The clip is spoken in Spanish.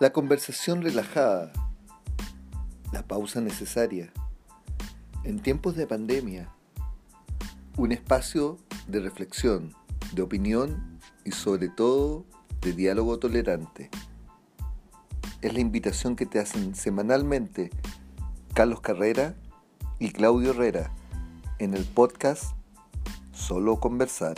La conversación relajada, la pausa necesaria. En tiempos de pandemia, un espacio de reflexión, de opinión y sobre todo de diálogo tolerante. Es la invitación que te hacen semanalmente Carlos Carrera y Claudio Herrera en el podcast Solo Conversar.